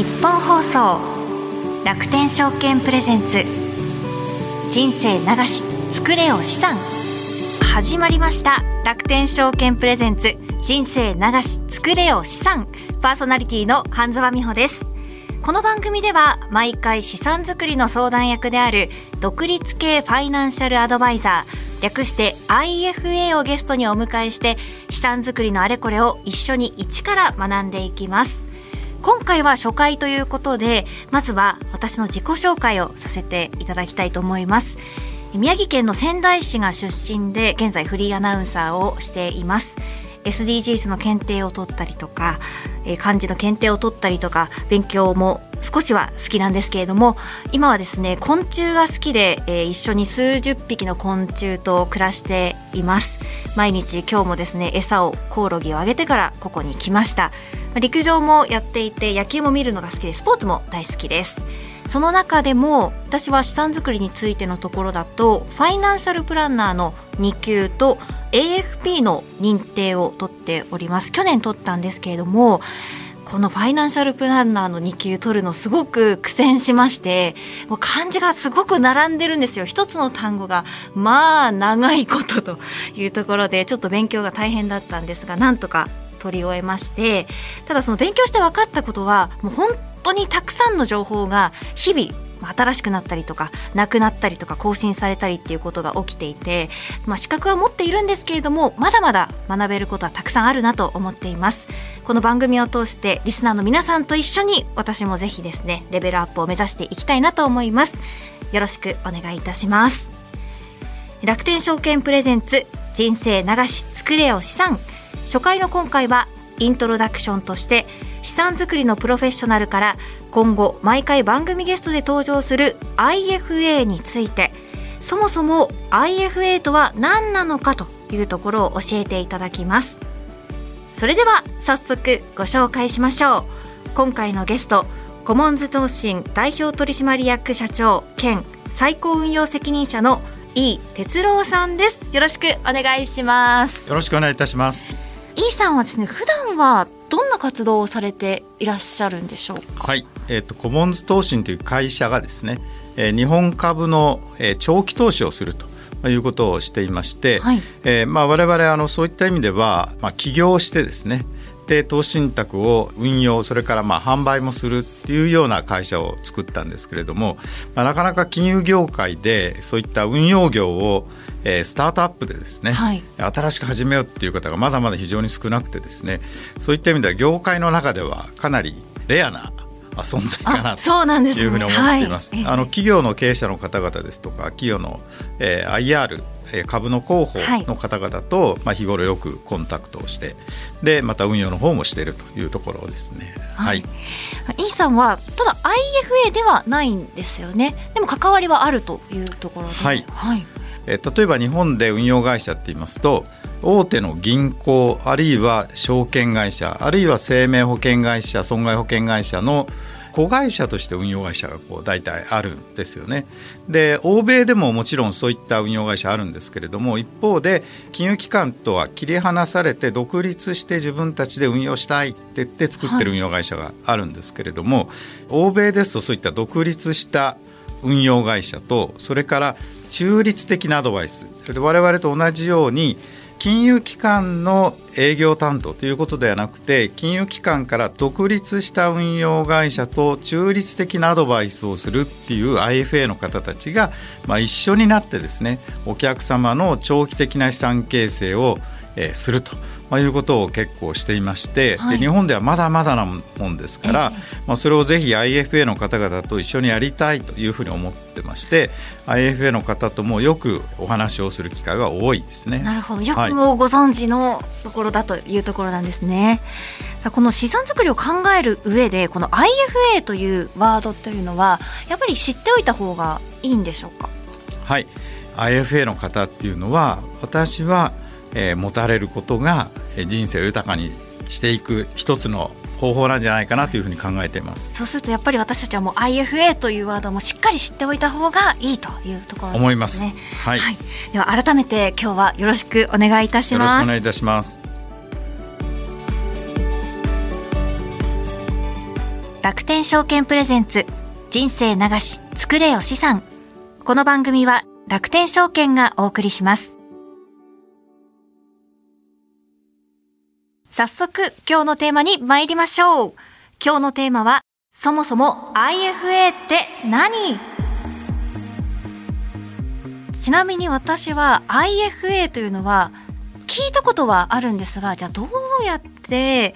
日本放送楽天証券プレゼンツ。人生流し作れよ資産。始まりました。楽天証券プレゼンツ。人生流し作れよ資産。パーソナリティの半沢美穂です。この番組では毎回資産作りの相談役である独立系ファイナンシャルアドバイザー略して IFA をゲストにお迎えして資産作りのあれこれを一緒に一から学んでいきます。今回は初回ということでまずは私の自己紹介をさせていただきたいと思います。宮城県の仙台市が出身で現在フリーアナウンサーをしています。SDGs の検定を取ったりとか、えー、漢字の検定を取ったりとか勉強も少しは好きなんですけれども今はですね昆虫が好きで、えー、一緒に数十匹の昆虫と暮らしています。毎日今日もですね餌をコオロギをあげてからここに来ました。陸上もやっていて野球も見るのが好きでスポーツも大好きです。その中でも私は資産作りについてのところだとファイナンシャルプランナーの2級と AFP の認定を取っております。去年取ったんですけれどもこのファイナンシャルプランナーの2級取るのすごく苦戦しましてもう漢字がすごく並んでるんですよ。一つの単語がまあ長いことというところでちょっと勉強が大変だったんですがなんとか取り終えましてただその勉強して分かったことはもう本当にたくさんの情報が日々新しくなったりとかなくなったりとか更新されたりっていうことが起きていて、まあ、資格は持っているんですけれどもまだまだ学べることはたくさんあるなと思っています。この番組を通してリスナーの皆さんと一緒に私もぜひですねレベルアップを目指していきたいなと思います。よろしくお願いいたします。楽天証券プレゼンツ人生流し作れよ資産。初回の今回はイントロダクションとして資産作りのプロフェッショナルから今後毎回番組ゲストで登場する IFA についてそもそも IFA とは何なのかというところを教えていただきます。それでは早速ご紹介しましょう。今回のゲストコモンズ投信代表取締役社長兼最高運用責任者の井哲郎さんです。よろしくお願いします。よろしくお願いいたします。井さんはですね普段はどんな活動をされていらっしゃるんでしょうか？はい、えっ、ー、とコモンズ投信という会社がですね、えー、日本株の、えー、長期投資をすると。いうことをしていまして、はい、えー、まあ、我々あのそういった意味では、まあ、起業してですねで投資信託を運用それからまあ販売もするっていうような会社を作ったんですけれども、まあ、なかなか金融業界でそういった運用業をえ、スタートアップでですね、はい、新しく始めようっていう方がまだまだ非常に少なくてですねそういった意味では業界の中ではかなりレアな存在かなというふうに思っています。あ、ねはい、の企業の経営者の方々ですとか企業の、えー、IR 株の広報の方々と、まあ、日頃よくコンタクトをしてでまた運用の方もしているというところですね。はい、イ、ー、さんはただ IFA ではないんですよね。でも関わりはあるというところで、はい、はいえ例えば日本で運用会社って言いますと大手の銀行あるいは証券会社あるいは生命保険会社損害保険会社の子会社として運用会社がこう大体あるんですよね。で欧米でももちろんそういった運用会社あるんですけれども一方で金融機関とは切り離されて独立して自分たちで運用したいって言って作ってる運用会社があるんですけれども、はい、欧米ですとそういった独立した運用会社とそれから中立的なアドバイス。我々と同じように金融機関の営業担当ということではなくて金融機関から独立した運用会社と中立的なアドバイスをするっていう IFA の方たちが、まあ、一緒になってですねお客様の長期的な資産形成を、え、すると。まあ、いうことを結構していまして、はい、で日本ではまだまだなもんですから、えー、まあ、それをぜひ IFA の方々と一緒にやりたいというふうに思ってまして IFA の方ともよくお話をする機会は多いですね。なるほど。よくもご存知のところだというところなんですね。はい、この資産作りを考える上でこの IFA というワードというのはやっぱり知っておいた方がいいんでしょうか？はい。IFA の方っていうのは私はえー、持たれることが人生を豊かにしていく一つの方法なんじゃないかなというふうに考えています。そうするとやっぱり私たちはもう IFA というワードもしっかり知っておいた方がいいというところ、ね、思います、はい、はい、では改めて今日はよろしくお願いいたしますよろしくお願いいたします。楽天証券プレゼンツ人生流し作れよ資産。この番組は楽天証券がお送りします早速今日のテーマに参りましょう。今日のテーマはそもそも IFA って何？ちなみに私は IFA というのは聞いたことはあるんですがじゃあどうやって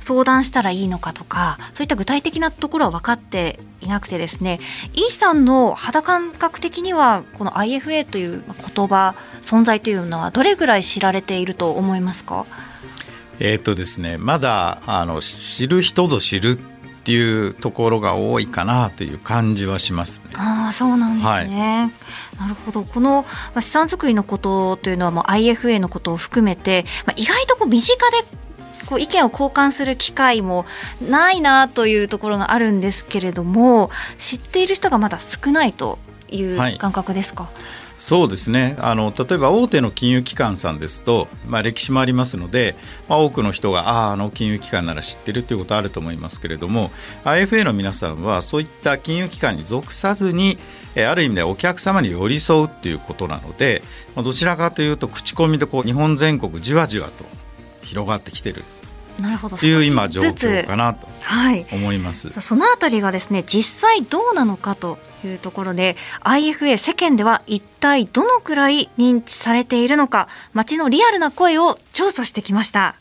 相談したらいいのかとかそういった具体的なところは分かっていなくてですね E さんの肌感覚的にはこの IFA という言葉存在というのはどれぐらい知られていると思いますか？えっ、とですねまだあの知る人ぞ知るっていうところが多いかなという感じはしますね。ああそうなんですね、はい、なるほど。この、まあ、資産作りのことというのはもう IFA のことを含めて、まあ、意外とこう身近でこう意見を交換する機会もないなというところがあるんですけれども知っている人がまだ少ないという感覚ですか、はいそうですね。あの例えば大手の金融機関さんですと、まあ、歴史もありますので、まあ、多くの人がああの金融機関なら知ってるということあると思いますけれども IFA の皆さんはそういった金融機関に属さずにある意味でお客様に寄り添うということなのでどちらかというと口コミでこう日本全国じわじわと広がってきてる。なるほど。という今状況かなと思います、はい、そのあたりがですね実際どうなのかというところで IFA 世間では一体どのくらい認知されているのか街のリアルな声を調査してきました。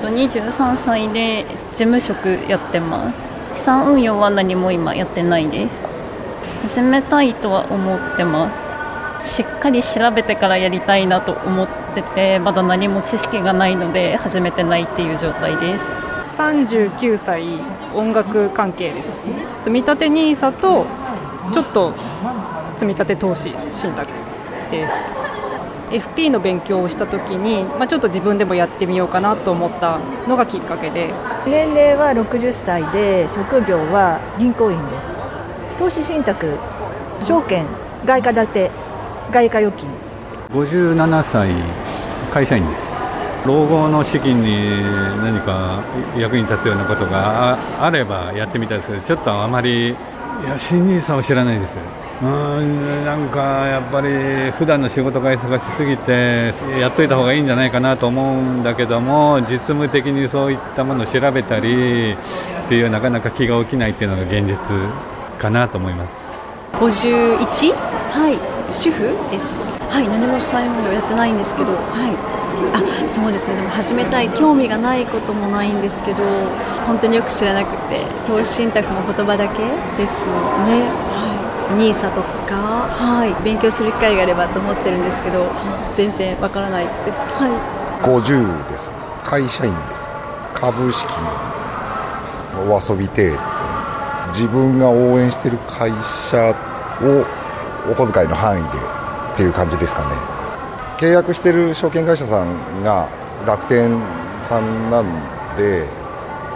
23歳で事務職やってます。資産運用は何も今やってないです。始めたいとは思ってますしっかり調べてからやりたいなと思っててまだ何も知識がないので始めてないっていう状態です。39歳音楽関係です。積立 NISA とちょっと積立投資信託です。FP の勉強をした時に、まあ、ちょっと自分でもやってみようかなと思ったのがきっかけで。年齢は60歳で職業は銀行員です。投資信託証券外貨建て外貨預金。57歳会社員です。老後の資金に何か役に立つようなことがあればやってみたいですけどちょっとあまりいや新ニーサを知らないです。うんなんかやっぱり普段の仕事が忙しすぎてやっといた方がいいんじゃないかなと思うんだけども実務的にそういったものを調べたりっていうなかなか気が起きないっていうのが現実かなと思います。51はい。主婦です。はい何も債務やってないんですけど。はい。あそうですね。でも始めたい興味がないこともないんですけど本当によく知らなくて投資信託も言葉だけですよね。はい。NISA とか、はい、勉強する機会があればと思ってるんですけど全然わからないです、はい、50です。会社員です。株式お遊び程度に。自分が応援してる会社をお小遣いの範囲でっていう感じですかね。契約してる証券会社さんが楽天さんなんで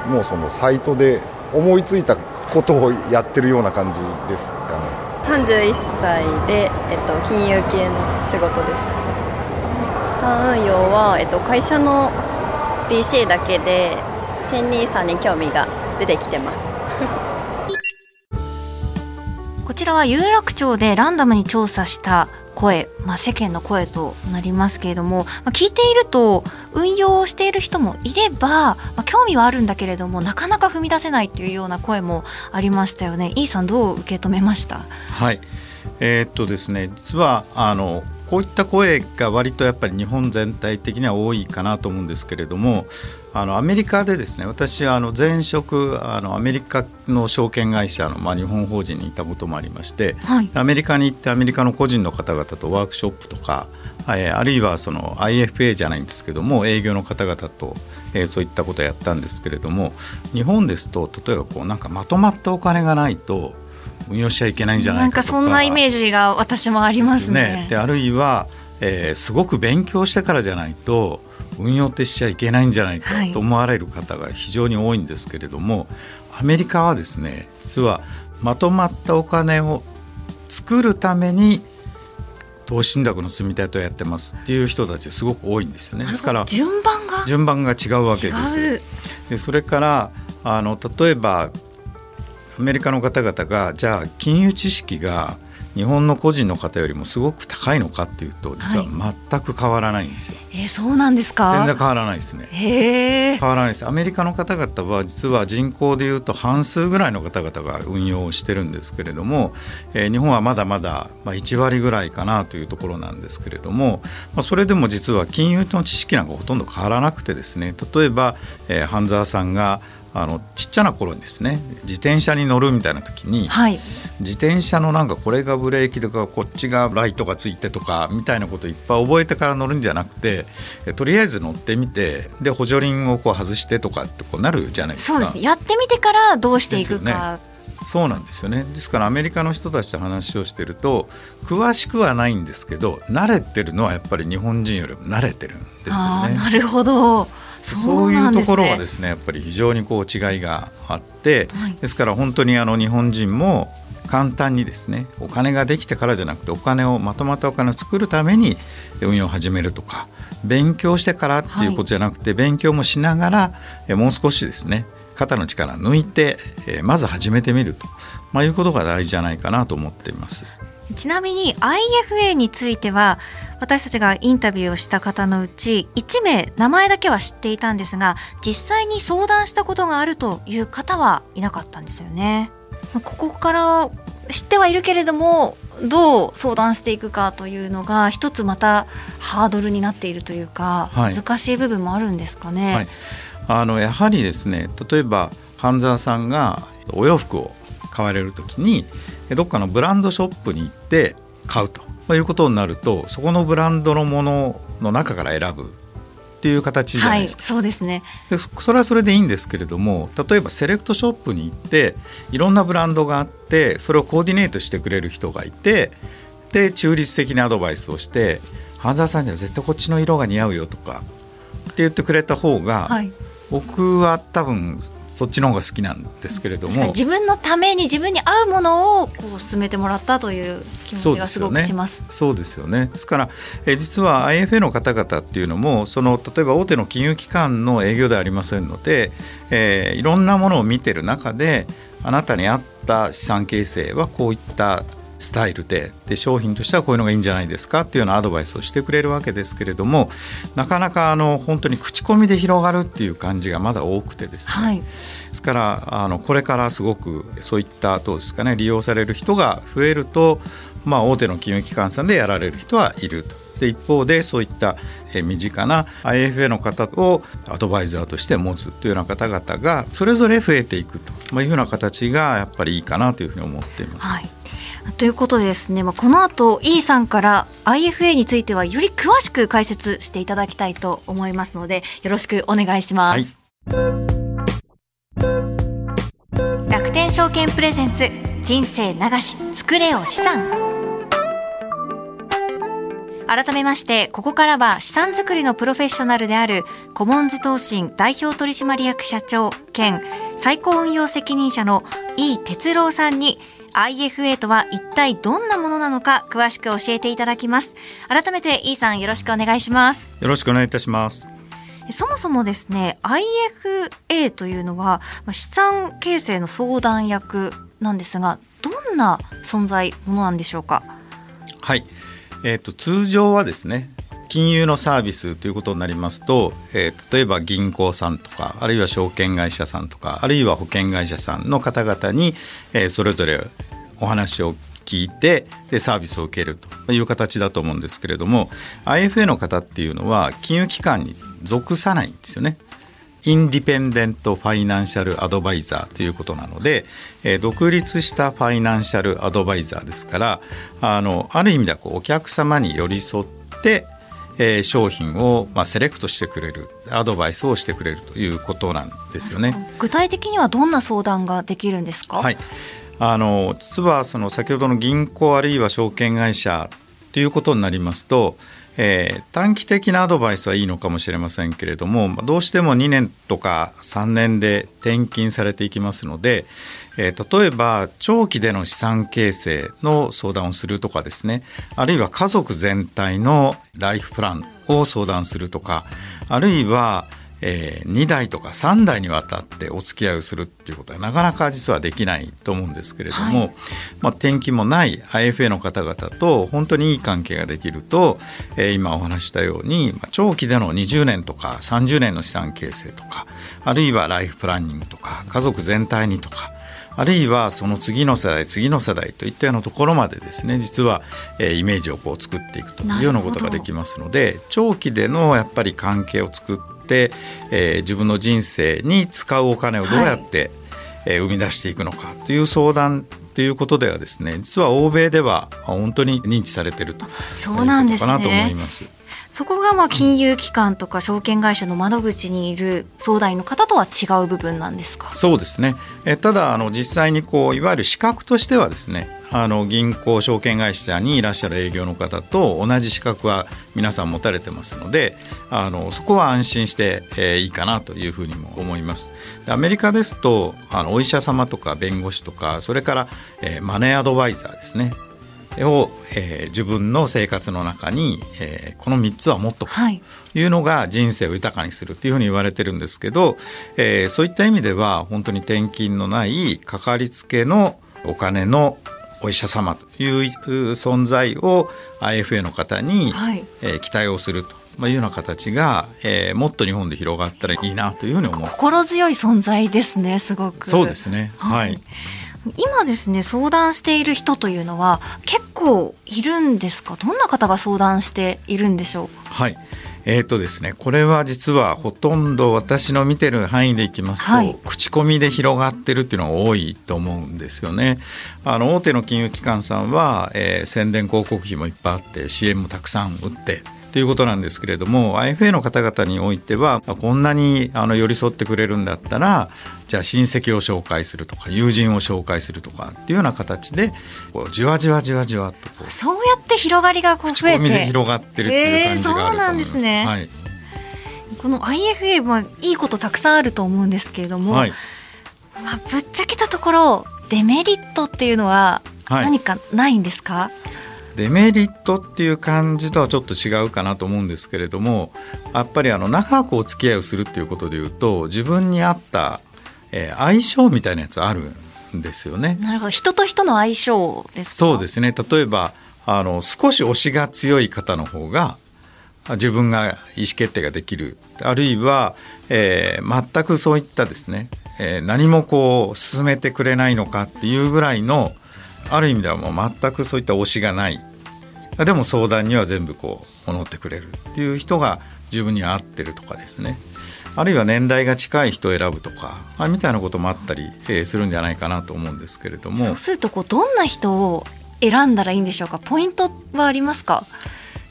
もうそのサイトで思いついたことをやってるような感じですかね。31歳で、えっと、金融系の仕事です。資産運用は、えっと、会社の DC だけで新 NISA に興味が出てきてます。ちらは有楽町でランダムに調査した声、まあ、世間の声となりますけれども、まあ、聞いていると運用している人もいれば、まあ、興味はあるんだけれどもなかなか踏み出せないというような声もありましたよね。イーさんどう受け止めました？はいえー、っとですね実はあのこういった声が割とやっぱり日本全体的には多いかなと思うんですけれどもあのアメリカでですね私はあの前職あのアメリカの証券会社の、まあ、日本法人にいたこともありまして、はい、アメリカに行ってアメリカの個人の方々とワークショップとか、えー、あるいはその IFA じゃないんですけども営業の方々と、えー、そういったことをやったんですけれども日本ですと例えばこうなんかまとまったお金がないと運用しちゃいけないんじゃないかとかなんかそんなイメージが私もありますね。で、ね、あるいは、えー、すごく勉強してからじゃないと運用ってしちゃいけないんじゃないかと思われる方が非常に多いんですけれども、アメリカはですね実はまとまったお金を作るために投資信託の積み立てをやってますっていう人たちすごく多いんですよね。ですから順番が？順番が違うわけです。でそれからあの例えばアメリカの方々がじゃあ金融知識が日本の個人の方よりもすごく高いのかっていうと実は全く変わらないんですよ。はい、えー、そうなんですか？全然変わらないですね。へ変わらないです。アメリカの方々は実は人口でいうと半数ぐらいの方々が運用をしてるんですけれども、えー、日本はまだまだまあ1割ぐらいかなというところなんですけれども、まあ、それでも実は金融の知識なんかほとんど変わらなくてですね例えば、えー、半沢さんがあのちっちゃな頃にですね自転車に乗るみたいな時に、はい、自転車のなんかこれがブレーキとかこっちがライトがついてとかみたいなこといっぱい覚えてから乗るんじゃなくてとりあえず乗ってみてで補助輪をこう外してとかってこうなるじゃないですか。そうですね。やってみてからどうしていくか。そうなんですよね。ですからアメリカの人たちと話をしてると詳しくはないんですけど慣れてるのはやっぱり日本人よりも慣れてるんですよね。なるほどそういうところはですね。やっぱり非常にこう違いがあって、はい、ですから本当にあの日本人も簡単にですねお金ができてからじゃなくてお金をまとまったお金を作るために運用を始めるとか勉強してからっていうことじゃなくて、はい、勉強もしながらもう少しですね肩の力抜いてまず始めてみると、まあ、いうことが大事じゃないかなと思っています。ちなみに IFA については私たちがインタビューをした方のうち1名名前だけは知っていたんですが実際に相談したことがあるという方はいなかったんですよね。ここから知ってはいるけれどもどう相談していくかというのが一つまたハードルになっているというか、はい、難しい部分もあるんですかね。はい、あのやはりですね例えば半沢さんがお洋服を買われる時にどっかのブランドショップに行って買うと。いうことになるとそこのブランドのものの中から選ぶっていう形じゃないですか、はい、そうですね。でそれはそれでいいんですけれども例えばセレクトショップに行っていろんなブランドがあってそれをコーディネートしてくれる人がいてで中立的なアドバイスをして半沢さんには絶対こっちの色が似合うよとかって言ってくれた方が、はい、僕は多分そっちの方が好きなんですけれども。自分のために自分に合うものをこう進めてもらったという気持ちがすごくします。そうですよね。ですからえ実は IFA の方々っていうのもその例えば大手の金融機関の営業ではありませんので、えー、いろんなものを見てる中であなたに合った資産形成はこういったスタイルでで商品としてはこういうのがいいんじゃないですかっていうようなアドバイスをしてくれるわけですけれどもなかなかあの本当に口コミで広がるっていう感じがまだ多くてですね、はい、ですからあのこれからすごくそういったどうですかね利用される人が増えると、まあ、大手の金融機関さんでやられる人はいると。で一方でそういった身近な IFA の方をアドバイザーとして持つというような方々がそれぞれ増えていくというふうな形がやっぱりいいかなというふうに思っています。はいということでですね、まあ、この後 E さんから IFA についてはより詳しく解説していただきたいと思いますのでよろしくお願いします、はい、楽天証券プレゼンツ人生流し作れよ資産。改めましてここからは資産作りのプロフェッショナルであるコモンズ投信代表取締役社長兼最高運用責任者の井哲郎さんに IFA とは一体どんなものなのか詳しく教えていただきます。改めて E さんよろしくお願いします。よろしくお願いいたします。そもそもですね IFA というのは資産形成の相談役なんですがどんな存在ものなんでしょうか？はい、えーと通常はですね金融のサービスということになりますと、えー、例えば銀行さんとかあるいは証券会社さんとかあるいは保険会社さんの方々に、えー、それぞれお話を聞いてでサービスを受けるという形だと思うんですけれども IFA の方っていうのは金融機関に属さないんですよね。インディペンデント・ファイナンシャル・アドバイザーということなので、えー、独立したファイナンシャル・アドバイザーですからあのある意味ではこうお客様に寄り添ってえー、商品を、まあ、セレクトしてくれるアドバイスをしてくれるということなんですよね。具体的にはどんな相談ができるんですか、はい、あの実はその先ほどの銀行あるいは証券会社ということになりますと、えー、短期的なアドバイスはいいのかもしれませんけれどもどうしても2年とか3年で転勤されていきますので、えー、例えば長期での資産形成の相談をするとかですね。あるいは家族全体のライフプランを相談するとか。あるいはえー、2代とか3代にわたってお付き合いをするっていうことはなかなか実はできないと思うんですけれども、はい、まあ、転勤もない IFA の方々と本当にいい関係ができると、えー、今お話したように、まあ、長期での20年とか30年の資産形成とか。あるいはライフプランニングとか家族全体にとかあるいはその次の世代次の世代といったようなところまでですね実は、えー、イメージをこう作っていくというようなことができますので長期でのやっぱり関係を作って、えー、自分の人生に使うお金をどうやって、はい、えー、生み出していくのかという相談ということではですね実は欧米では本当に認知されているとそうなんです、ね、かなと思います。そこがまあ金融機関とか証券会社の窓口にいる相談員の方とは違う部分なんですか？そうですね。えただあの実際にこういわゆる資格としてはですねあの銀行証券会社にいらっしゃる営業の方と同じ資格は皆さん持たれてますのであのそこは安心して、えー、いいかなというふうにも思います。アメリカですとあのお医者様とか弁護士とかそれから、えー、マネーアドバイザーですね。を、えー、自分の生活の中に、えー、この3つはもっととい。うのが人生を豊かにするというふうに言われてるんですけど、えー、そういった意味では本当に転勤のないかかりつけのお金のお医者様という存在を IFA の方に、はい、えー、期待をすると。まあ、いうような形が、えー、もっと日本で広がったらいいなというふうに思う。心強い存在ですねすごく。そうですね。はい、はい今ですね相談している人というのは結構いるんですか？どんな方が相談しているんでしょう？はい。えーとですね、これは実はほとんど私の見てる範囲でいきますと、はい、口コミで広がってるっていうのが多いと思うんですよね。あの大手の金融機関さんは、えー、宣伝広告費もいっぱいあって CM もたくさん売ってということなんですけれども IFA の方々においてはこんなにあの寄り添ってくれるんだったらじゃあ親戚を紹介するとか友人を紹介するとかっていうような形でこうじわじわじわじわとこうそうやって広がりがこう増えて。で広がってるっていう感じがあると思います。えー、そうなんですね、はい、この IFA はいいことたくさんあると思うんですけれども、はい、まあ、ぶっちゃけたところデメリットっていうのは何かないんですか、はいデメリットっていう感じとはちょっと違うかなと思うんですけれどもやっぱりあの長くお付き合いをするっていうことでいうと自分に合った、えー、相性みたいなやつあるんですよね。なるほど。人と人の相性ですそうですね。例えばあの少し推しが強い方の方が自分が意思決定ができる。あるいは、えー、全くそういったですね、えー、何もこう進めてくれないのかっていうぐらいのある意味ではもう全くそういった推しがないでも相談には全部こう戻ってくれるっていう人が自分に合ってるとかですね。あるいは年代が近い人を選ぶとかあみたいなこともあったり、えー、するんじゃないかなと思うんですけれども。そうするとこうどんな人を選んだらいいんでしょうか？ポイントはありますか？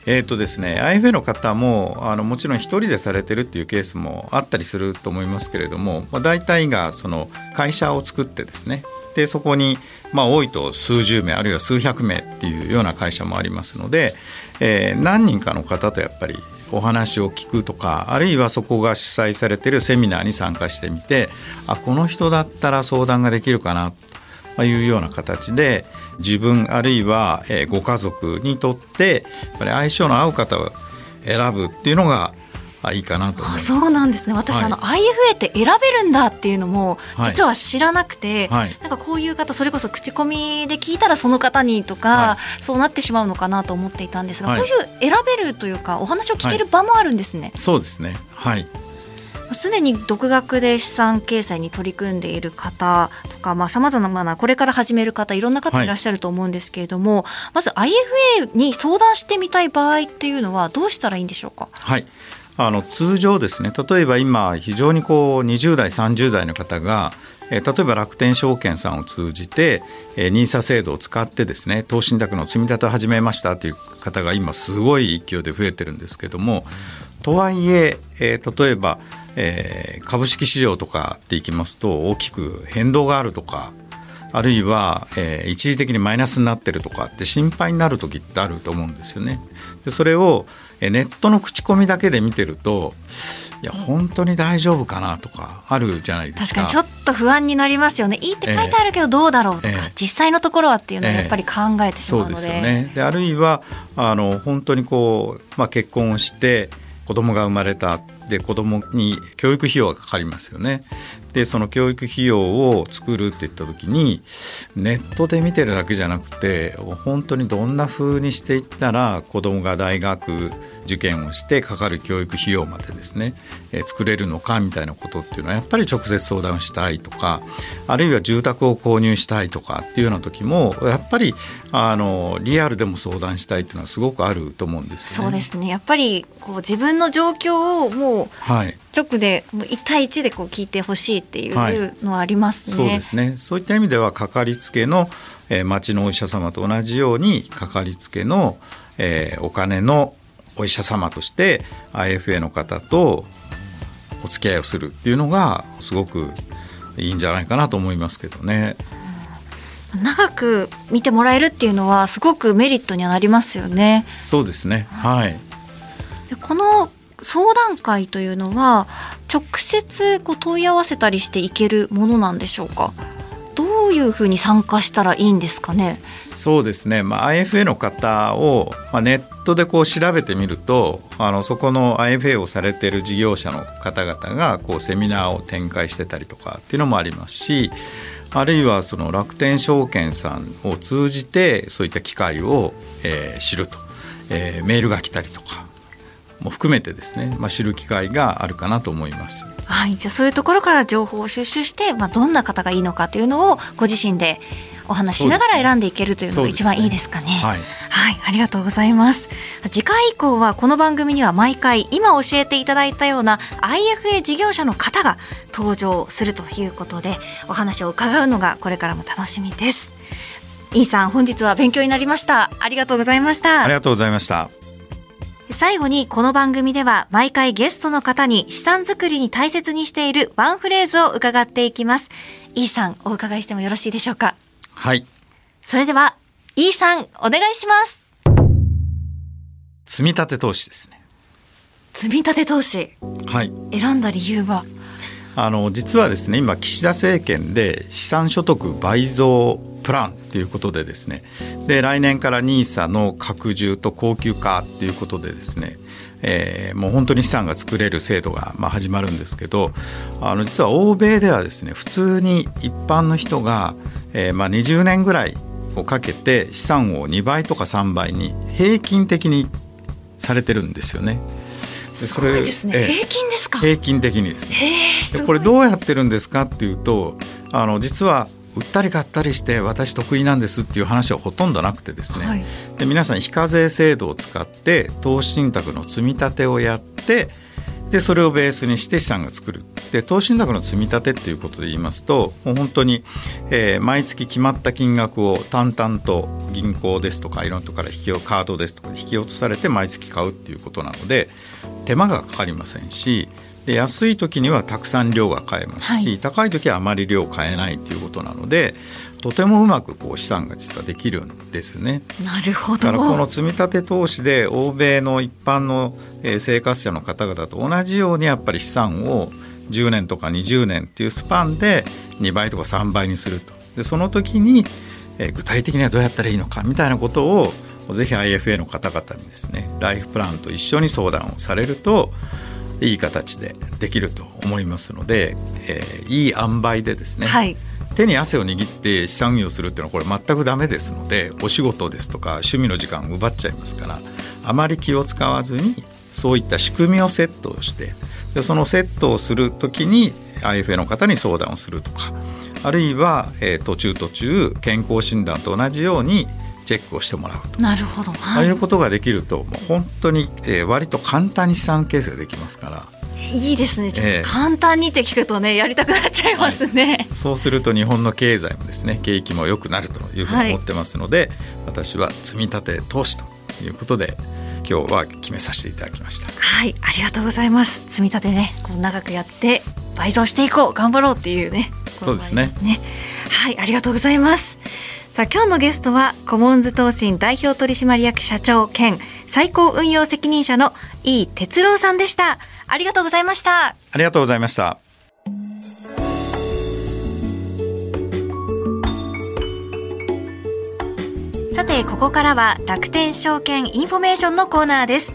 えーとですね、IFA の方もあのもちろん1人でされてるっていうケースもあったりすると思いますけれども、まあ、大体がその会社を作ってですねでそこに、まあ、多いと数十名あるいは数百名っていうような会社もありますので、えー、何人かの方とやっぱりお話を聞くとかあるいはそこが主催されてるセミナーに参加してみてあこの人だったら相談ができるかなというような形で自分あるいはご家族にとってやっぱり相性の合う方を選ぶっていうのがあいいかなとあそうなんですね。私、はい、あの IFA って選べるんだっていうのも実は知らなくて、はい、なんかこういう方それこそ口コミで聞いたらその方にとか、はい、そうなってしまうのかなと思っていたんですが、そういう選べるというかお話を聞ける場もあるんですね。そうですね。はい。すでに独学で資産形成に取り組んでいる方とかさまざ、まなこれから始める方いろんな方いらっしゃると思うんですけれども、まず IFA に相談してみたい場合っていうのはどうしたらいいんでしょうか？はいあの通常ですね例えば今非常にこう20代30代の方が例えば楽天証券さんを通じて、NISA 制度を使ってですね投資信託の積み立てを始めましたという方が今すごい勢いで増えてるんですけどもとはいええ例えば、え、株式市場とかっていきますと大きく変動があるとかあるいは、えー、一時的にマイナスになってるとかって心配になる時ってあると思うんですよね。でそれをネットの口コミだけで見てるといや本当に大丈夫かなとかあるじゃないですか。確かにちょっと不安になりますよね。いいって書いてあるけどどうだろうとか、えー、実際のところはっていうのをやっぱり考えてしまうので,、そうですよね。であるいはあの本当にこう、まあ、結婚をして子供が生まれた。で子供に教育費用がかかりますよね。でその教育費用を作るって言った時にネットで見てるだけじゃなくて本当にどんな風にしていったら子供が大学受験をしてかかる教育費用までですね、えー、作れるのかみたいなことっていうのはやっぱり直接相談したいとかあるいは住宅を購入したいとかっていうような時もやっぱりあのリアルでも相談したいっていうのはすごくあると思うんですね。そうですね。やっぱりこう自分の状況をもう直でもう1対1でこう聞いてほしいっていうのはありますね、はい、そうですね。そういった意味ではかかりつけの、えー、町のお医者様と同じようにかかりつけの、えー、お金のお医者様として IFA の方とお付き合いをするっていうのがすごくいいんじゃないかなと思いますけどね。長く見てもらえるっていうのはすごくメリットにはなりますよね。そうですね。はい。この相談会というのは直接こう問い合わせたりしていけるものなんでしょうか？どういうふうに参加したらいいんですかね？そうですね。まあ IFA の方をまあネットでこう調べてみると、あのそこの IFA をされてる事業者の方々がこうセミナーを展開してたりとかっていうのもありますし。あるいはその楽天証券さんを通じてそういった機会を、えー、知ると、えー、メールが来たりとかも含めてですね、まあ、知る機会があるかなと思います。はい、じゃあそういうところから情報を収集して、まあ、どんな方がいいのかというのをご自身でお話しながら選んでいけるというのが一番いいですかね。ねはい、はい、ありがとうございます。次回以降はこの番組には毎回今教えていただいたような IFA 事業者の方が登場するということでお話を伺うのがこれからも楽しみです。イーさん本日は勉強になりました。ありがとうございました。ありがとうございました。最後にこの番組では毎回ゲストの方に資産作りに大切にしているワンフレーズを伺っていきます。イーさんお伺いしてもよろしいでしょうか？はい。それでは、イーさんお願いします。積み立て投資ですね。積み立て投資？はい。選んだ理由は？あの実はですね今岸田政権で資産所得倍増プランということでですね。で来年から NISA の拡充と高級化ということでですね。えー、もう本当に資産が作れる制度がまあ始まるんですけどあの実は欧米ではですね普通に一般の人が、えー、まあ20年ぐらいをかけて資産を2倍とか3倍に平均的にされてるんですよね。それですね、えー、平均ですか？平均的にですね。でこれどうやってるんですかっていうとあの実は売ったり買ったりして私得意なんですっていう話はほとんどなくてですね、はい、で皆さん非課税制度を使って投資信託の積み立てをやってでそれをベースにして資産が作る。で投資信託の積み立てっていうことで言いますともう本当に、えー、毎月決まった金額を淡々と銀行ですとかいろんなところから引きカードですとか引き落とされて毎月買うっていうことなので手間がかかりませんしで安い時にはたくさん量が買えますし、はい、高い時はあまり量買えないということなのでとてもうまくこう資産が実はできるんですね。なるほど。だからこの積み立て投資で欧米の一般の生活者の方々と同じようにやっぱり資産を10年とか20年っていうスパンで2倍とか3倍にすると。でその時に具体的にはどうやったらいいのかみたいなことをぜひ IFA の方々にですねライフプランと一緒に相談をされるといい形でできると思いますので、えー、いい塩梅でですね、はい、手に汗を握って資産運用するっていうのはこれ全くダメですのでお仕事ですとか趣味の時間を奪っちゃいますからあまり気を使わずにそういった仕組みをセットをしてでそのセットをする時に IFA の方に相談をするとかあるいは、えー、途中途中健康診断と同じようにチェックをしてもらうとなるほど、はい、ああいうことができるともう本当に、えー、割と簡単に資産形成ができますから。いいですね。ちょっと簡単にって聞くとね、やりたくなっちゃいますね、はい、そうすると日本の経済もですね、景気も良くなるというふうに思ってますので、はい、私は積み立て投資ということで。今日は決めさせていただきました。はい、ありがとうございます。積み立てね、こう長くやって倍増していこう、頑張ろうっていうね。そうですね。はい、ありがとうございます。さあ今日のゲストはコモンズ投信代表取締役社長兼最高運用責任者の伊井哲朗さんでした。ありがとうございました。ありがとうございました。さてここからは楽天証券インフォメーションのコーナーです。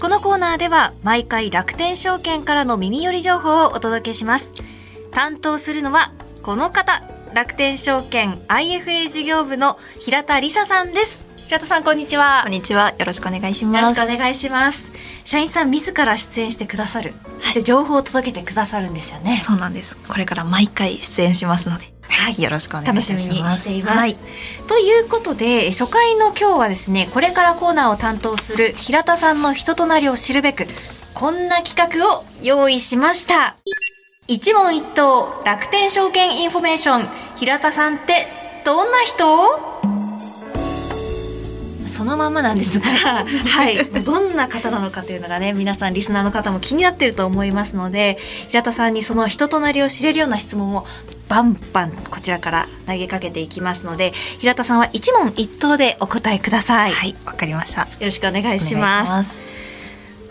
このコーナーでは毎回楽天証券からの耳寄り情報をお届けします。担当するのはこの方楽天証券 IFA 事業部の平田理沙さんです。平田さんこんにちは。こんにちは。よろしくお願いしよます。ろしくお願いします。社員さん自ら出演してくださる。そして情報を届けてくださるんですよね。そうなんです。これから毎回出演しますので。はい。よろしくお願いします。しみにしています。はい、ということで初回の今日はですねこれからコーナーを担当する平田さんの人となりを知るべくこんな企画を用意しました一問一答楽天証券インフォメーション平田さんってどんな人？そのまんまなんですが、はい、どんな方なのかというのがね、皆さんリスナーの方も気になっていると思いますので、平田さんにその人となりを知れるような質問をバンバンこちらから投げかけていきますので、平田さんは一問一答でお答えください。はいわかりましたよろしくお願いしお願います。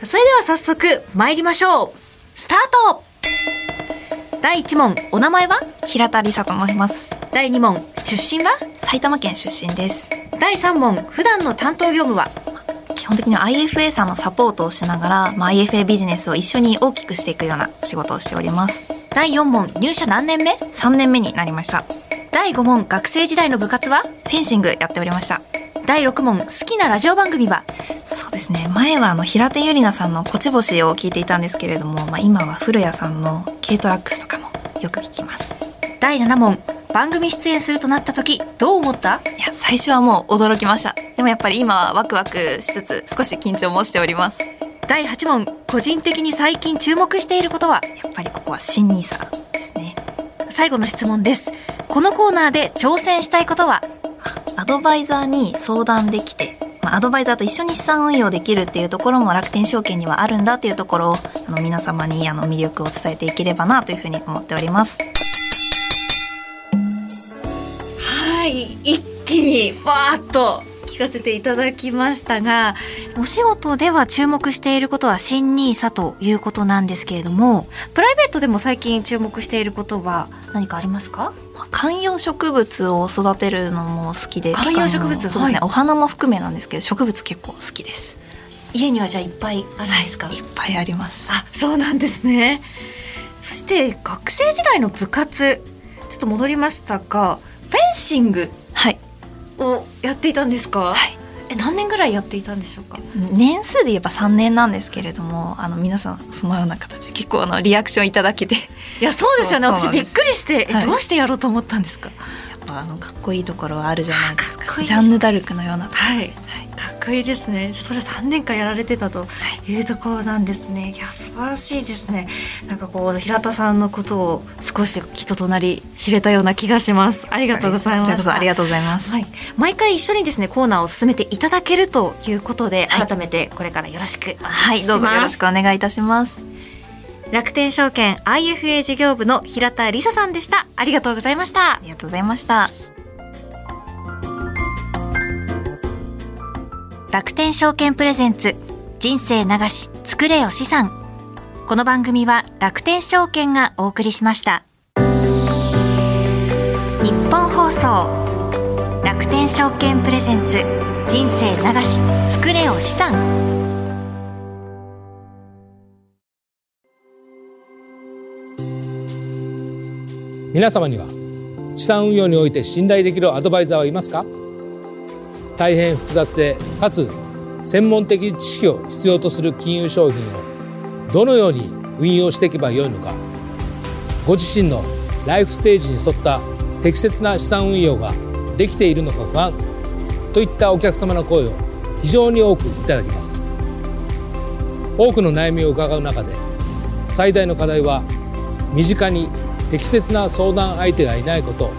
しそれでは早速参りましょう。スタート第1問、お名前は？平田理沙と申します。第2問、出身は？埼玉県出身です。第3問、普段の担当業務は？基本的には IFA さんのサポートをしながら、まあ、IFA ビジネスを一緒に大きくしていくような仕事をしております。第4問、入社何年目？3年目になりました。第5問、学生時代の部活は？フェンシングやっておりました第6問、好きなラジオ番組は？そうですね。前はあの平手友梨奈さんの「こちぼし」を聞いていたんですけれども、まあ、今は古谷さんの「軽トラックス」とかもよく聞きます。第7問、番組出演するとなった時、どう思った？いや最初はもう驚きました。でもやっぱり今はワクワクしつつ少し緊張もしております。第8問、個人的に最近注目していることは？やっぱりここは新ニーサですね。最後の質問です。このコーナーで挑戦したいことは？アドバイザーに相談できて、まあ、アドバイザーと一緒に資産運用できるっていうところも楽天証券にはあるんだっていうところをあの皆様にあの魅力を伝えていければなというふうに思っております。はい、一気にわーッとかせていただきましたが、お仕事では注目していることは新ニーサということなんですけれども、プライベートでも最近注目していることは何かありますか？まあ観葉植物を育てるのも好きで観葉植物？そうですね、はい。お花も含めなんですけど植物結構好きです。家にはじゃあいっぱいあるんですか、いっぱいあります。あそうなんですね。そして学生時代の部活ちょっと戻りましたがフェンシング。はいをやっていたんですか、はい。え何年ぐらいやっていたんでしょうか？年数で言えば3年なんですけれどもあの皆さんそのような形で結構あのリアクションいただけて。いやそうですよね。私びっくりしてえ、はい。どうしてやろうと思ったんですか？やっぱあのかっこいいところはあるじゃないですか。かっこいいですジャンヌ・ダルクのような。はい、かっこいいですね。それ3年間やられてたとい。うところなんですね。いや素晴らしいですね。なんかこう平田さんのことを少し人となり知れたような気がします。ありがとうございまこちらこすそありがとうございます、はい、毎回一緒にですねコーナーを進めていただけるということで、はい。改めてこれからよろしくはいどうぞよろしくお願いいたします。楽天証券 IFA 事業部の平田理沙さんでした。ありがとうございました。ありがとうございました楽天証券プレゼンツ人生流し作れよ資産。この番組は楽天証券がお送りしました。日本放送楽天証券プレゼンツ人生流し作れよ資産。皆様には資産運用において信頼できるアドバイザーはいますか？大変複雑でかつ専門的知識を必要とする金融商品をどのように運用していけばよいのか。ご自身のライフステージに沿った適切な資産運用ができているのか不安といったお客様の声を非常に多くいただきます。多くの悩みを伺う中で最大の課題は身近に適切な相談相手がいないこと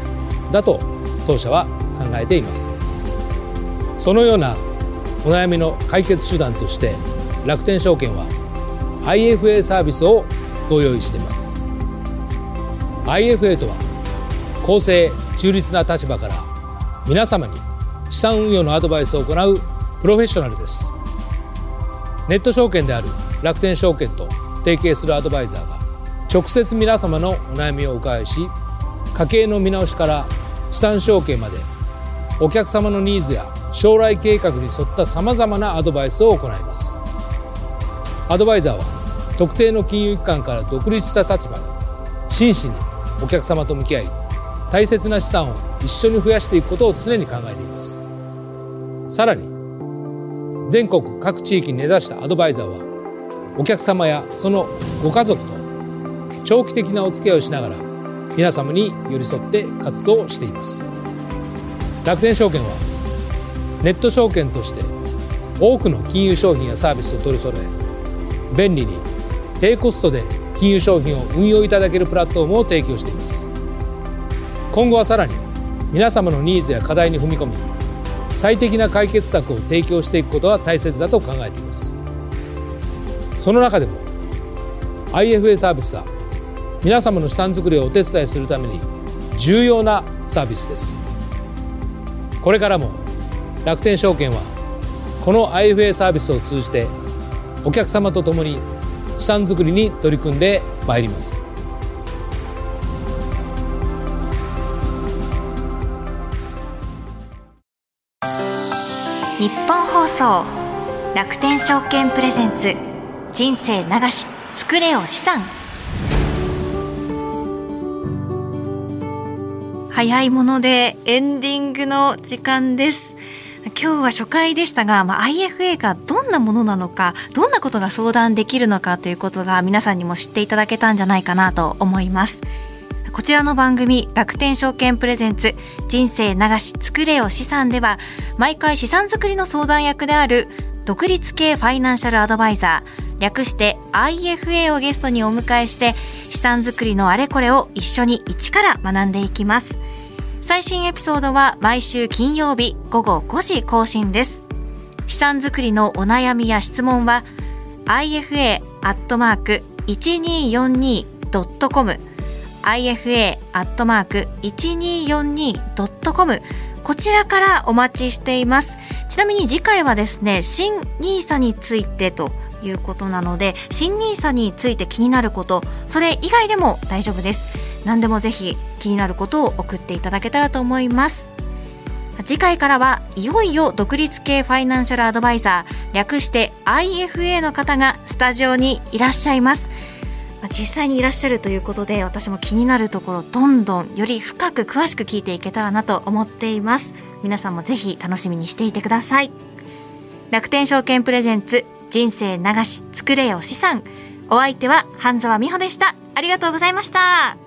だと当社は考えています。そのようなお悩みの解決手段として楽天証券は IFA サービスをご用意しています。IFA とは公正中立な立場から皆様に資産運用のアドバイスを行うプロフェッショナルです。ネット証券である楽天証券と提携するアドバイザーが直接皆様のお悩みをお伺いし家計の見直しから資産承継までお客様のニーズや将来計画に沿ったさまざまなアドバイスを行います。アドバイザーは特定の金融機関から独立した立場で真摯にお客様と向き合い大切な資産を一緒に増やしていくことを常に考えています。さらに全国各地域に根ざしたアドバイザーはお客様やそのご家族と長期的なお付き合いをしながら皆様に寄り添って活動しています。楽天証券はネット証券として多くの金融商品やサービスを取り揃え便利に低コストで金融商品を運用いただけるプラットフォームを提供しています。今後はさらに皆様のニーズや課題に踏み込み最適な解決策を提供していくことは大切だと考えています。その中でも IFA サービスは皆様の資産作りをお手伝いするために重要なサービスです。これからも楽天証券はこの IFA サービスを通じてお客様と共に資産作りに取り組んでまいります。日本放送楽天証券プレゼンツ人生流し作れよ資産。早いものでエンディングの時間です。今日は初回でしたが、まあ、IFA がどんなものなのかどんなことが相談できるのかということが皆さんにも知っていただけたんじゃないかなと思います。こちらの番組楽天証券プレゼンツ人生流し作れよ資産では毎回資産作りの相談役である独立系ファイナンシャルアドバイザー略して IFA をゲストにお迎えして資産作りのあれこれを一緒に一から学んでいきます。最新エピソードは毎週金曜日午後5時更新です。資産作りのお悩みや質問は ifa.1242.com ifa.1242.com こちらからお待ちしています。ちなみに次回はですね新 NISA についてということなので新 NISA について気になることそれ以外でも大丈夫です。何でもぜひ気になることを送っていただけたらと思います。次回からはいよいよ独立系ファイナンシャルアドバイザー略して IFA の方がスタジオにいらっしゃいます。実際にいらっしゃるということで私も気になるところどんどんより深く詳しく聞いていけたらなと思っています。皆さんもぜひ楽しみにしていてください。楽天証券プレゼンツ人生流し作れよ資産。お相手は半沢美穂でした。ありがとうございました。